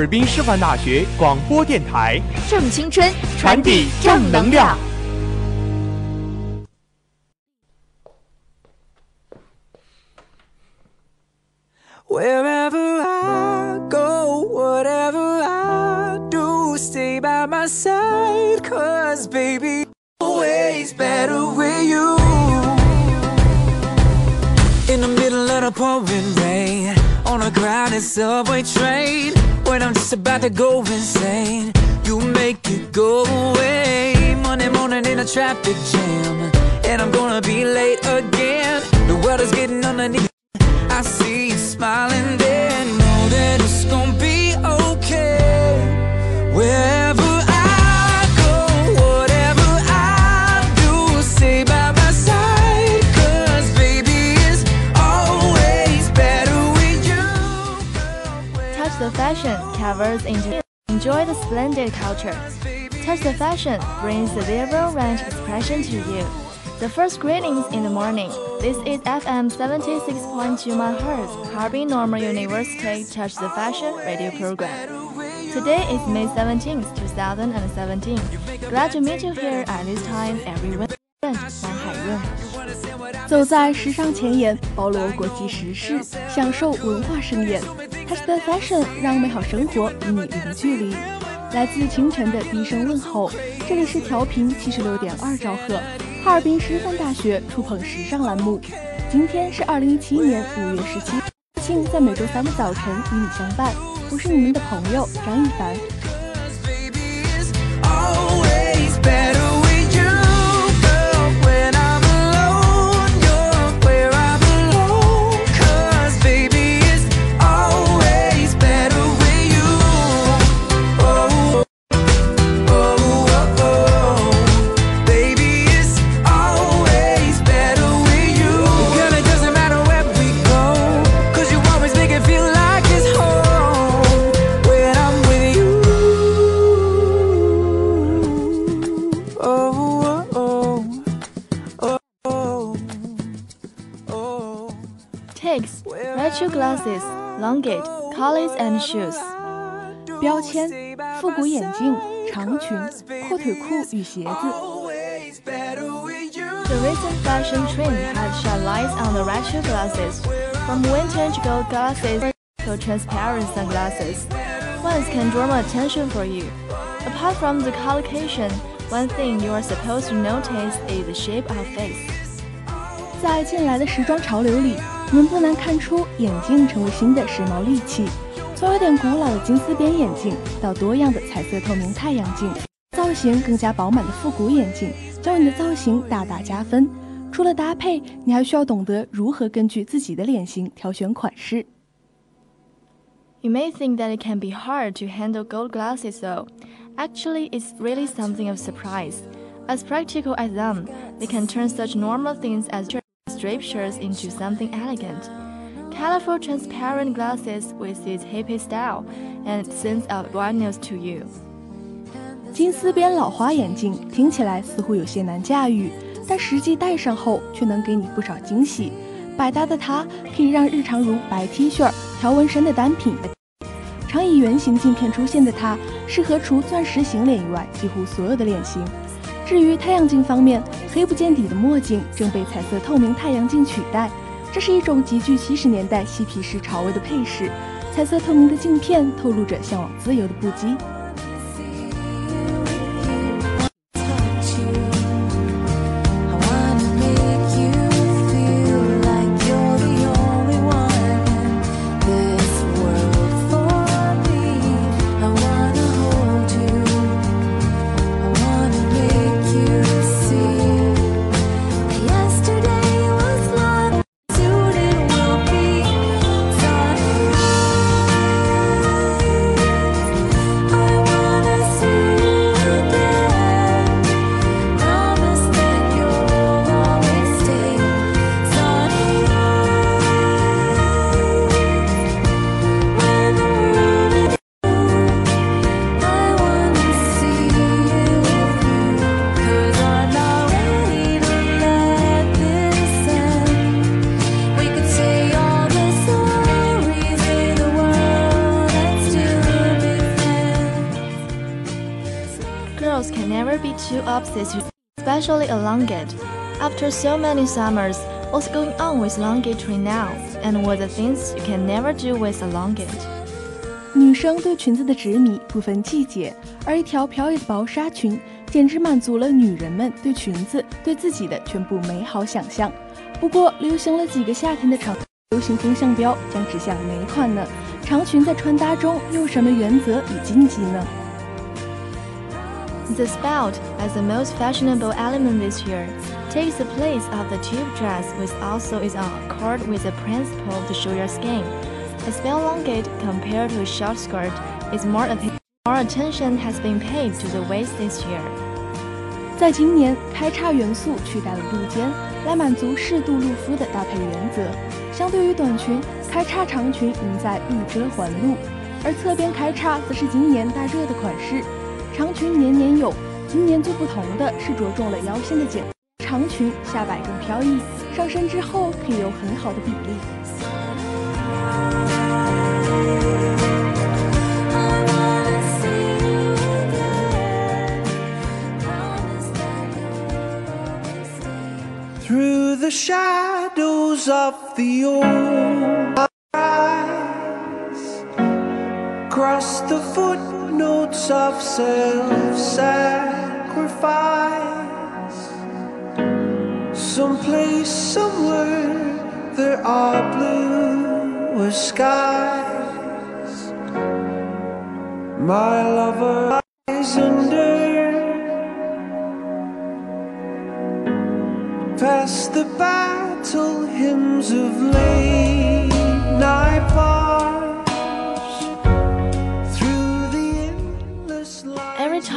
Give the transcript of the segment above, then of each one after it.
尔滨师范大学广播电台，正青春，传递正能量。 Wherever I go, whatever I do, stay by my side. Cause baby, always better with you. In the middle of the pouring rain, on a crowded subway train, when I'm just about to go insane, you make it go away. Monday morning in a traffic jam, and I'm gonna be late again. The world is getting underneath. I see you smiling fashion covers into enjoy the splendid culture. Touch the fashion brings the liberal range expression to you. The first greetings in the morning. This is FM 76.2 MHz, Harbin Normal University Touch the Fashion radio program. Today is May 17th, 2017. Glad to meet you here at this time every week. 南海润。走在时尚前沿，包罗国际时事，享受文化盛宴。 Hustle fashion，让美好生活与你零距离。来自清晨的低声问候，这里是调频七十六点二兆赫，哈尔滨师范大学触碰时尚栏目。今天是二零一七年五月十七，庆在每周三的早晨与你相伴，我是你们的朋友张一凡。glasses, longate, collies and shoes. 标签：复古眼镜、长裙、阔腿裤与鞋子。 Always better with you. The recent fashion trend has shed light on the retro glasses, from vintage gold glasses to transparent sunglasses. Ones can draw more attention for you. Apart from the collocation, one thing you are supposed to notice is the shape of face. 在近来的时装潮流里， 我们不难看出眼镜成为新的时髦利器。从有点古老的金丝边眼镜，到多样的彩色透明太阳镜，造型更加饱满的复古眼镜，将你的造型大大加分。除了搭配，你还需要懂得如何根据自己的脸型挑选款式。You may think that it can be hard to handle gold glasses though. Actually, it's really something of surprise. As practical as them, they can turn such normal things as striped shirts into something elegant. Colorful transparent glasses with its hippie style and sense of brightness to you. 金丝边老花眼镜听起来似乎有些难驾驭，但实际戴上后却能给你不少惊喜。百搭的它可以让日常如白 T 恤、条纹衫的单品。常以圆形镜片出现的它，适合除钻石型脸以外几乎所有的脸型。至于太阳镜方面，黑不见底的墨镜正被彩色透明太阳镜取代，这是一种极具七十年代嬉皮士潮味的配饰。彩色透明的镜片透露着向往自由的不羁。So many summers, what's going on with elongatory now? And what the things you can never do with elongate? 女生对裙子的执迷不分季节，而一条飘逸的薄纱裙简直满足了女人们对裙子、对自己的全部美好想象。不过，流行了几个夏天的长流行风向标将指向哪款呢？长裙在穿搭中有什么原则与禁忌呢 ？The spout, as the most fashionable element this year, takes the place of the tube dress, which also is on accord with the principle to show your skin. A spell elongate compared to a short skirt is more, more attention has been paid to the waist this year. 在今年，开叉元素取代了露肩，来满足适度露肤的搭配原则。相对于短裙，开叉长裙赢在欲遮还露，而侧边开叉则是今年大热的款式。 长裙年年有，今年最不同的是着重了腰线的剪。长裙下摆更飘逸，上身之后可以有很好的比例。Through the shadows of the old of self sacrifice. Someplace, somewhere, there are bluer skies. My lover lies under. Past the battle hymns of late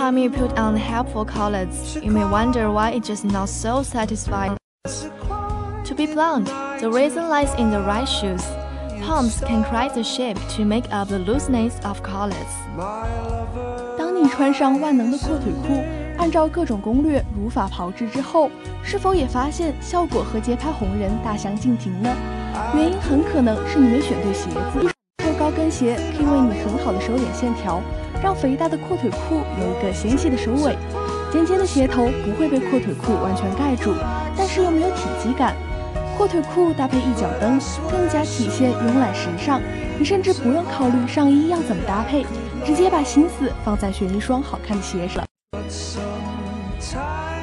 time put on helpful colors, you may wonder why it's just not so satisfying. To be blunt, the reason lies in the right shoes. Pumps can create the shape to make up the looseness of colors. 当你穿上万能的阔腿裤，按照各种攻略如法炮制之后，是否也发现效果和街拍红人大相径庭呢？原因很可能是你没选对鞋子。高跟鞋可以为你很好的收敛线条。让肥大的阔腿裤有一个纤细的收尾，尖尖的鞋头不会被阔腿裤完全盖住，但是又没有体积感。阔腿裤搭配一脚蹬，更加体现慵懒时尚。你甚至不用考虑上衣要怎么搭配，直接把心思放在选一双好看的鞋上。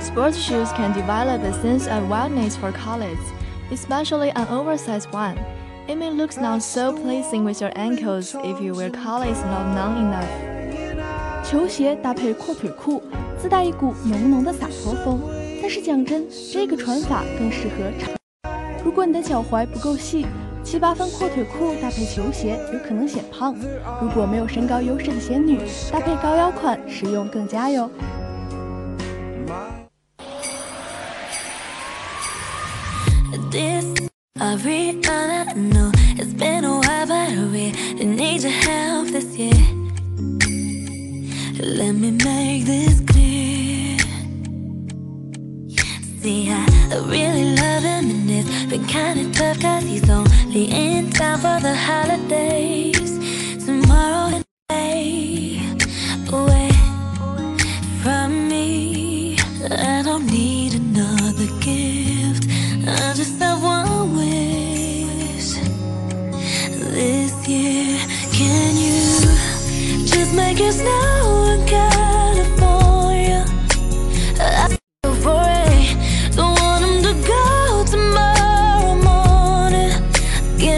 Sports shoes can develop a sense of wildness for colors, especially an oversized one. It may look not so pleasing with your ankles if you wear collars not long enough. 球鞋搭配阔腿裤，自带一股浓浓的洒脱风。但是讲真，这个穿法更适合长。如果你的脚踝不够细，七八分阔腿裤搭配球鞋有可能显胖。如果没有身高优势的仙女，搭配高腰款实用更佳哟。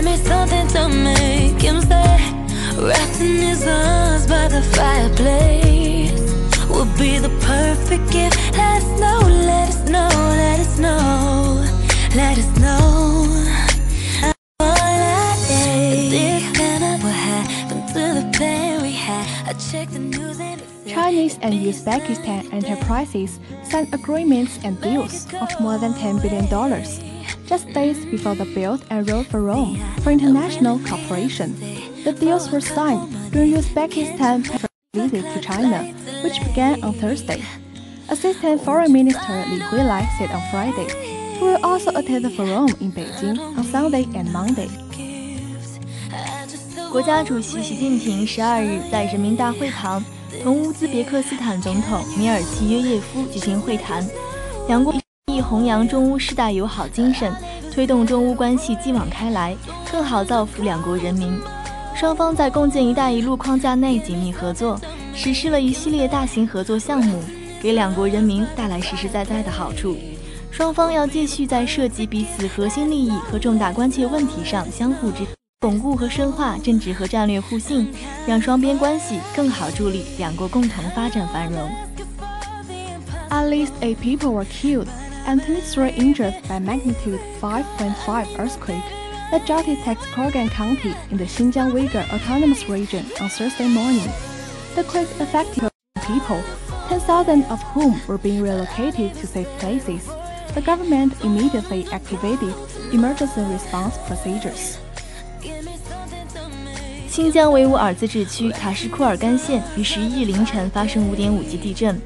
Give me something to make him stay. Wrapped in his arms by the fireplace would be the perfect gift. Let us know, let us know, let us know, let us know. This cannot what happened to the plan we had. I checked the news and Chinese and Uzbekistan enterprises signed agreements and deals of more than $10 billion just days before the Belt and Road Forum for International Cooperation. The deals were signed during Uzbekistan visit to China, which began on Thursday. Assistant Foreign Minister Li Huilai said on Friday, he will also attend the forum in Beijing on Sunday and Monday. 国家主席习近平十二日在人民大会堂同乌兹别克斯坦总统米尔齐约叶夫举行会谈，两国 意弘扬中乌世代友好精神，推动中乌关系继往开来，更好造福两国人民。双方在共建“一带一路”框架内紧密合作，实施了一系列大型合作项目，给两国人民带来实实在在的好处。双方要继续在涉及彼此核心利益和重大关切问题上相互支。巩固和深化政治和战略互信，让双边关系更好助力两国共同发展繁荣。At least eight people were killed and 23 injured by magnitude 5.5 earthquake that jolted Taxkorgan County in the Xinjiang Uyghur Autonomous Region on Thursday morning. The quake affected people, 10,000 of whom were being relocated to safe places. The government immediately activated emergency response procedures. 新疆维吾尔自治区塔什库尔干县于十一日凌晨发生5.5级地震。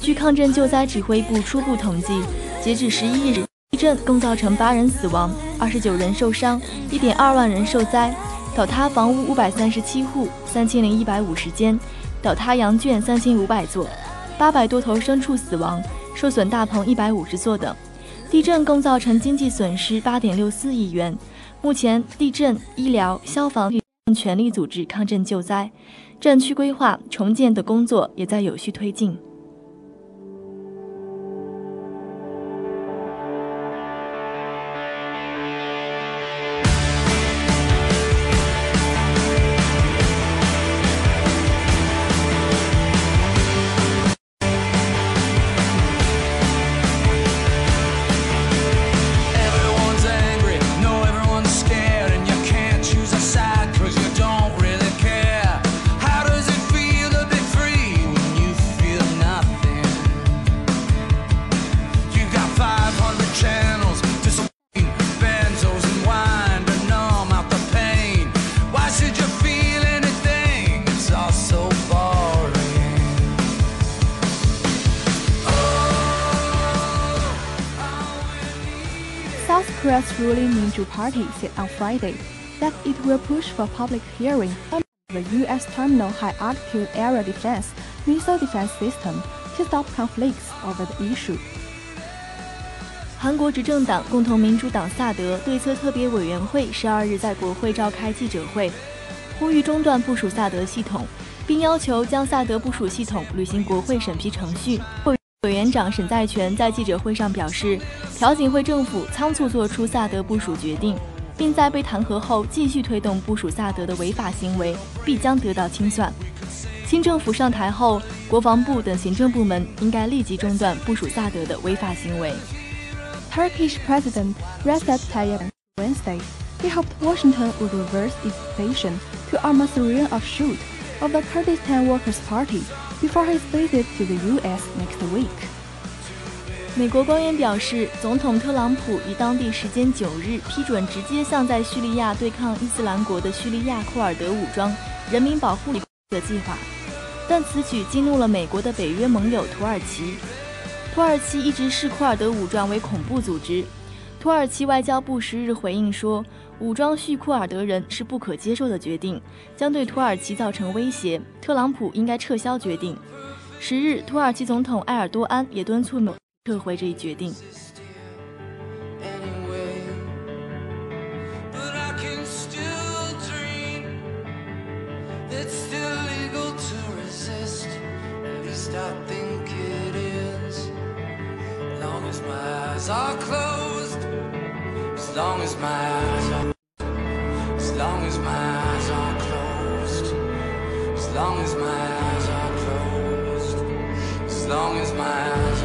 据抗震救灾指挥部初步统计，截至十一日，地震共造成八人死亡、二十九人受伤、一点二万人受灾，倒塌房屋五百三十七户、三千零一百五十间，倒塌羊圈三千五百座，八百多头牲畜死亡，受损大棚一百五十座等。地震共造成经济损失八点六四亿元。目前，地震、医疗、消防正全力组织抗震救灾，震区规划、重建等工作也在有序推进。Ruling Minju Party said on Friday that it will push for public hearing on the U.S. terminal high-altitude area defense missile defense system to stop conflicts over the issue. 韩国执政党共同民主党萨德对策特别委员会十二日在国会召开记者会，呼吁中断部署萨德系统，并要求将萨德部署系统履行国会审批程序。委员长沈在权在记者会上表示，朴槿惠政府仓促做出萨德部署决定，并在被弹劾后继续推动部署萨德的违法行为，必将得到清算。新政府上台后，国防部等行政部门应该立即中断部署萨德的违法行为。Turkish President Recep Tayyip Wednesday, he hoped Washington would reverse its decision to arm a Syrian of shoot. Of the Kurdistan Workers' Party before his visit to the U.S. next week. 美国官员表示，总统特朗普于当地时间九日批准直接向在叙利亚对抗伊斯兰国的叙利亚库尔德武装人民保护的计划，但此举激怒了美国的北约盟友土耳其。土耳其一直视库尔德武装为恐怖组织。土耳其外交部十日回应说，武装叙库尔德人是不可接受的决定，将对土耳其造成威胁。特朗普应该撤销决定。十日，土耳其总统埃尔多安也敦促美。撤回这一决定。are closed long as my eyes are as long as my eyes are closed. As long as my eyes are closed. As long as my eyes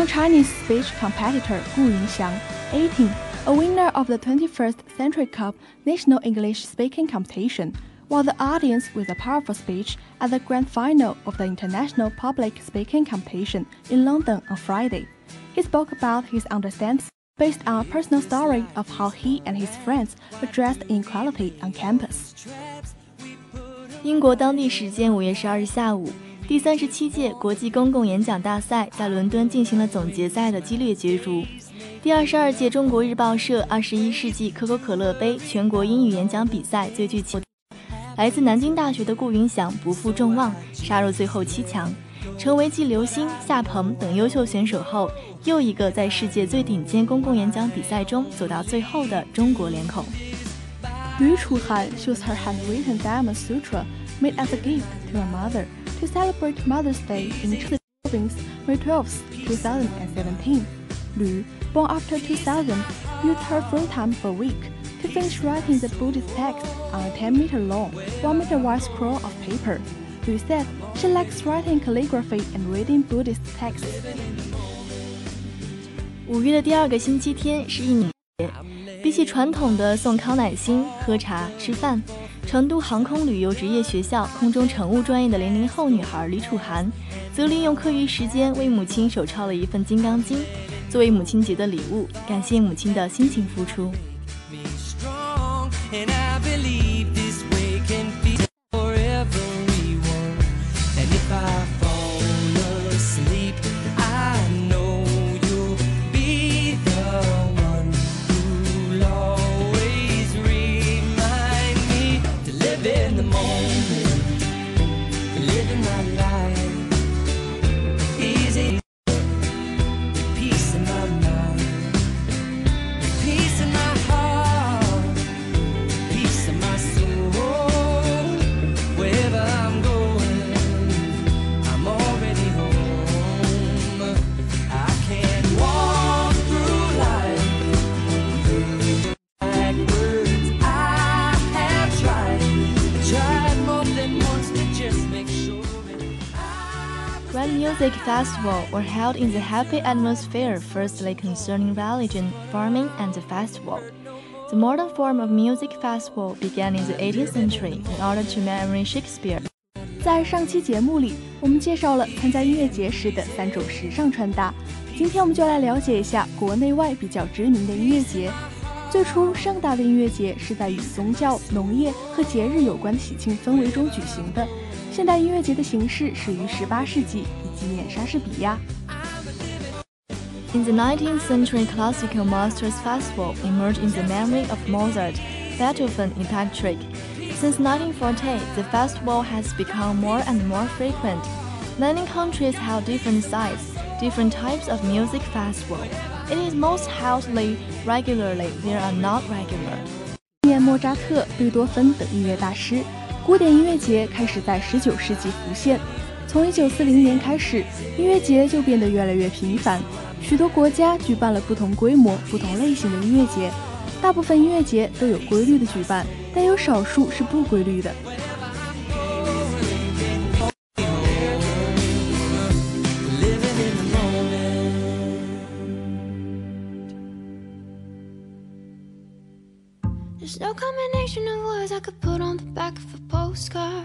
Young Chinese speech competitor Gu Yunxiang, 18, a winner of the 21st Century Cup National English Speaking Competition, won the audience with a powerful speech at the grand final of the International Public Speaking Competition in London on Friday. He spoke about his understanding based on a personal story of how he and his friends addressed inequality on campus. 英国当地时间五月十二日下午。 第三十七届国际公共演讲大赛在伦敦进行了总决赛的激烈角逐。第二十二届中国日报社二十一世纪可口可乐杯全国英语演讲比赛最具气，来自南京大学的顾云翔不负众望，杀入最后七强，成为继刘星、夏鹏等优秀选手后又一个在世界最顶尖公共演讲比赛中走到最后的中国脸孔。吕楚涵 shows her handwritten diamond sutra made as a gift to her mother. to celebrate Mother's Day in the province May 12, 2017. Lu, born after 2000, used her free time for a week to finish writing the Buddhist text on a 10 meter long, 1 meter wide scroll of paper. Lu said she likes writing calligraphy and reading Buddhist texts. 五月的第二个星期天是印尼节，比起传统的送康乃馨、喝茶、吃饭。 成都航空旅游职业学校空中乘务专业的零零后女孩李楚涵，则利用课余时间为母亲手抄了一份《金刚经》，作为母亲节的礼物，感谢母亲的辛勤付出。Festival were held in the happy atmosphere firstly concerning religion, farming, and the festival. The modern form of music festival began in the 18th century in order to marry Shakespeare. 在上期节目里，我们介绍了参加音乐节时的三种时尚穿搭。今天我们就来了解一下国内外比较知名的音乐节。最初盛大的音乐节是在与宗教、农业和节日有关的喜庆氛围中举行的。现代音乐节的形式始于18世纪，纪念莎士比亚。In the 19th century, classical masters festival emerged in the memory of Mozart, Beethoven, and Patrick. Since 1940, the festival has become more and more frequent. Many countries have different sites, different types of music festival. It is most held regularly. There are not regular. 念莫扎特、贝多芬等音乐大师。古典音乐节开始在19世纪浮现， 从1940年开始，音乐节就变得越来越频繁，许多国家举办了不同规模、不同类型的音乐节。大部分音乐节都有规律的举办，但有少数是不规律的。There's no combination of words I could put on the back of a postcard.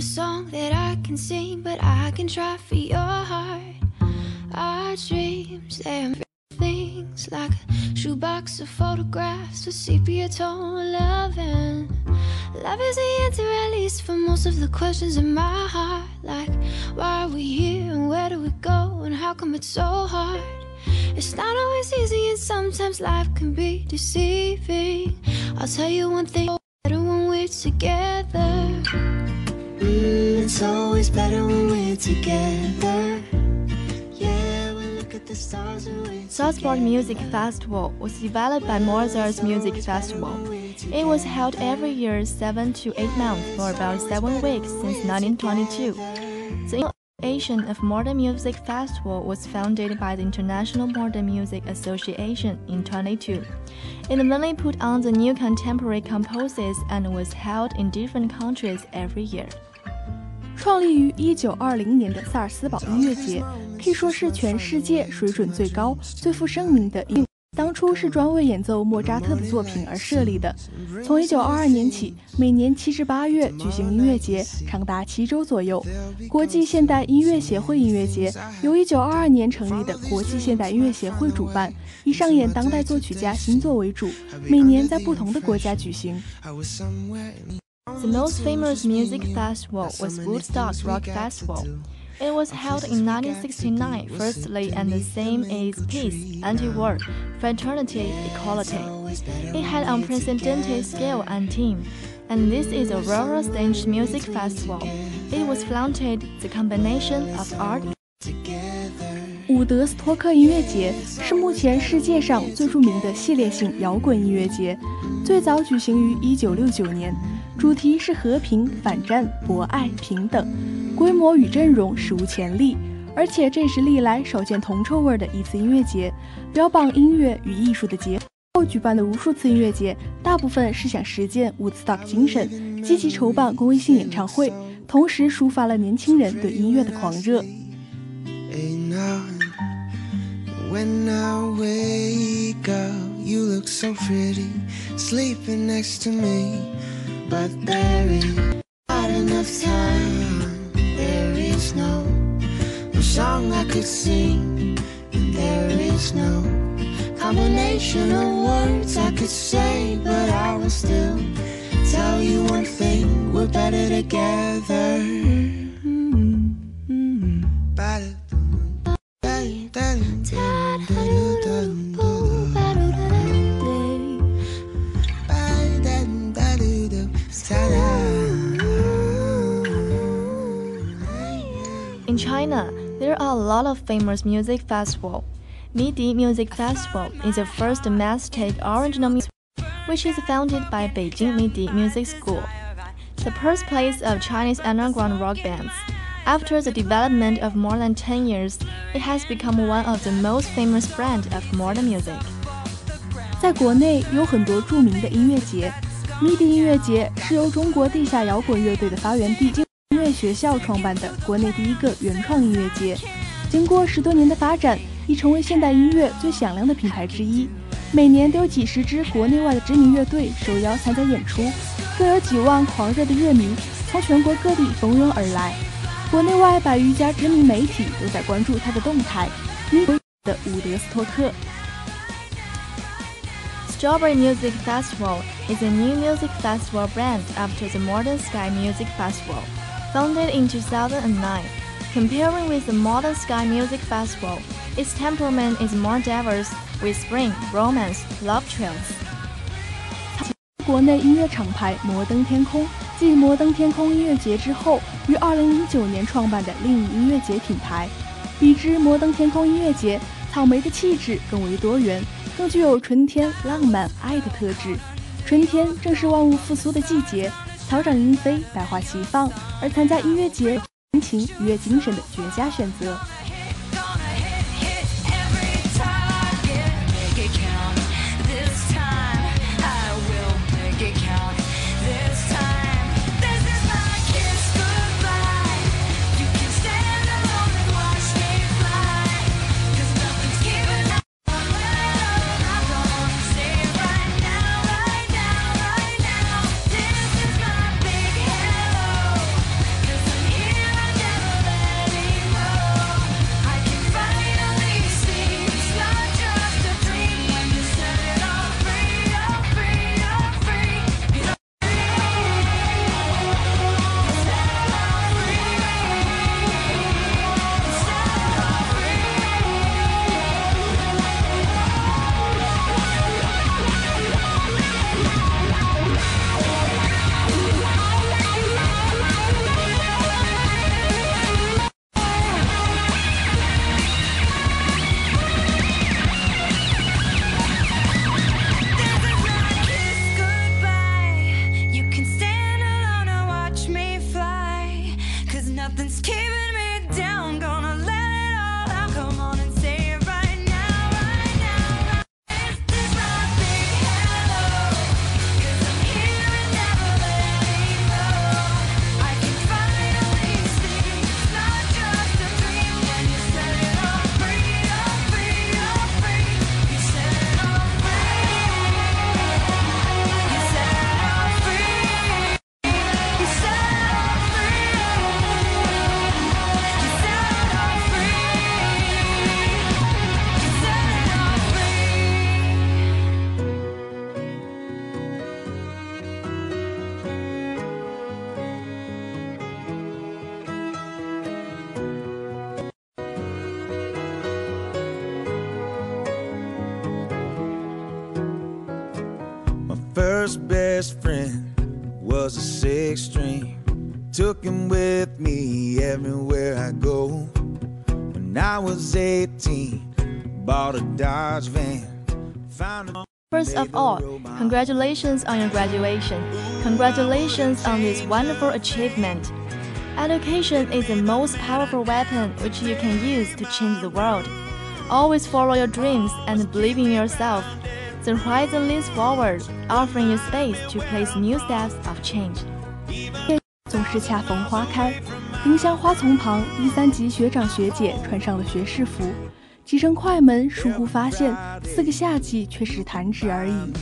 The song that I can sing, but I can try for your heart. Our dreams, they're things like a shoebox of photographs with sepia tone loving. Love is the answer, at least, for most of the questions in my heart. Like, why are we here and where do we go and how come it's so hard? It's not always easy and sometimes life can be deceiving. I'll tell you one thing better when we're together. It's always better when we're together. Yeah, we look at the stars Salzburg Music Festival was developed by Mozart's Music Festival. It was held every year 7 to 8 months for about 7 weeks since 1922. The Association of Modern Music Festival was founded by the International Modern Music Association in 22. It mainly put on the new contemporary composers and was held in different countries every year. 创立于1920年的萨尔斯堡音乐节，可以说是全世界水准最高、最负盛名的音。当初是专为演奏莫扎特的作品而设立的。从1922年起，每年七至八月举行音乐节，长达七周左右。国际现代音乐协会音乐节由1922年成立的国际现代音乐协会主办，以上演当代作曲家新作为主，每年在不同的国家举行。The most famous music festival was Woodstock Rock Festival. It was held in 1969, firstly, and the same is peace, anti-war, fraternity, equality. It had unprecedented scale and theme, and this is a well-staged music festival. It was flaunted the combination of art. 伍德斯托克音乐节是目前世界上最着名的系列性摇滚音乐节，最早举行于1969年， 主题是和平、反战、博爱、平等，规模与阵容史无前例，而且这是历来少见铜臭味的一次音乐节，标榜音乐与艺术的结合。后举办的无数次音乐节，大部分是想实践 Woodstock 精神，积极筹办公益性演唱会，同时抒发了年轻人对音乐的狂热。Sleeping next to me. But there is not enough time. There is no, no song I could sing. And there is no combination of words I could say. But I will still tell you one thing we're better together. Mm-hmm. Better. In a lot of famous music festivals. Midi Music Festival is the first mass-take original music, which is founded by Beijing Midi Music School, the birthplace of Chinese underground rock bands. After the development of more than 10 years, it has become one of the most famous brand of modern music. 在国内有很多着名的音乐节，MIDI 音乐节是由中国地下摇滚乐队的发源地音乐学校创办的国内第一个原创音乐节。 经过十多年的发展，已成为现代音乐最响亮的品牌之一。每年都有几十支国内外的知名乐队受邀参加演出，更有几万狂热的乐迷从全国各地蜂拥而来。国内外百余家知名媒体都在关注他的动态。MIDI 的伍德斯托克。Strawberry Music Festival is a new music festival brand after the Modern Sky Music Festival, founded in 2009. Comparing with the Modern Sky Music Festival, its temperament is more diverse with spring, romance, love trails. 国内音乐厂牌摩登天空继摩登天空音乐节之后，于2009年创办的另一音乐节品牌。比之摩登天空音乐节，草莓的气质更为多元，更具有春天、浪漫、爱的特质。春天正是万物复苏的季节，草长莺飞，百花齐放，而参加音乐节心情、愉悦精神的绝佳选择。congratulations on your graduation. Congratulations on this wonderful achievement. Education is the most powerful weapon which you can use to change the world. Always follow your dreams and believe in yourself. The horizon leans forward, offering you space to place new steps of change. 总是恰逢花开，丁香花丛旁，一三级学长学姐穿上了学士服，挤成快门，疏忽发现四个夏季却是弹指而已。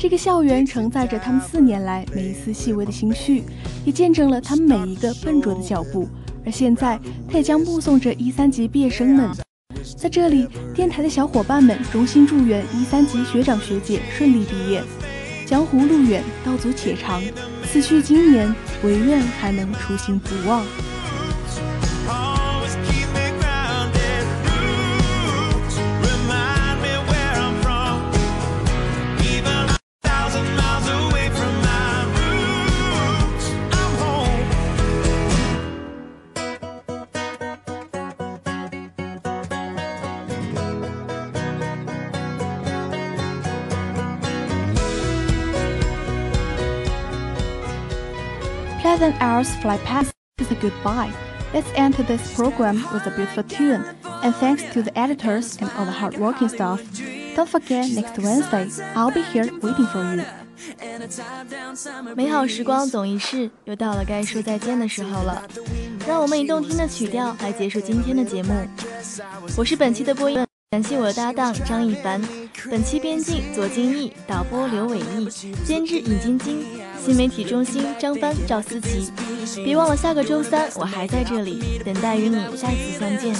这个校园承载着他们四年来每一丝细微的心绪，也见证了他们每一个笨拙的脚步。而现在，他也将目送着一三级毕业生们。在这里，电台的小伙伴们衷心祝愿一三级学长学姐顺利毕业。江湖路远，道阻且长，此去经年，唯愿还能初心不忘。Pleasant hours fly past with a goodbye. Let's end this program with a beautiful tune. And thanks to the editors and all the hardworking staff. Don't forget next Wednesday, I'll be here waiting for you. 美好时光总易逝，又到了该说再见的时候了。让我们以动听的曲调来结束今天的节目。我是本期的播音， 感谢我的搭档张一凡。本期编辑左金毅，导播刘伟毅，监制尹晶晶，新媒体中心张帆、赵思琪。别忘了下个周三我还在这里，等待与你再次相见。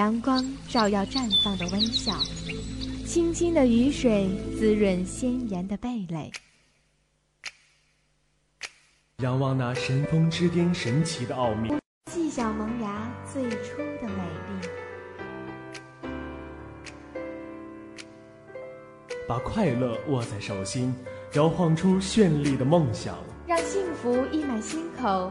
阳光照耀绽放的微笑，清新的雨水滋润鲜艳的蓓蕾。仰望那神峰之巅神奇的奥秘，细小萌芽最初的美丽。把快乐握在手心，摇晃出绚丽的梦想，让幸福溢满心口，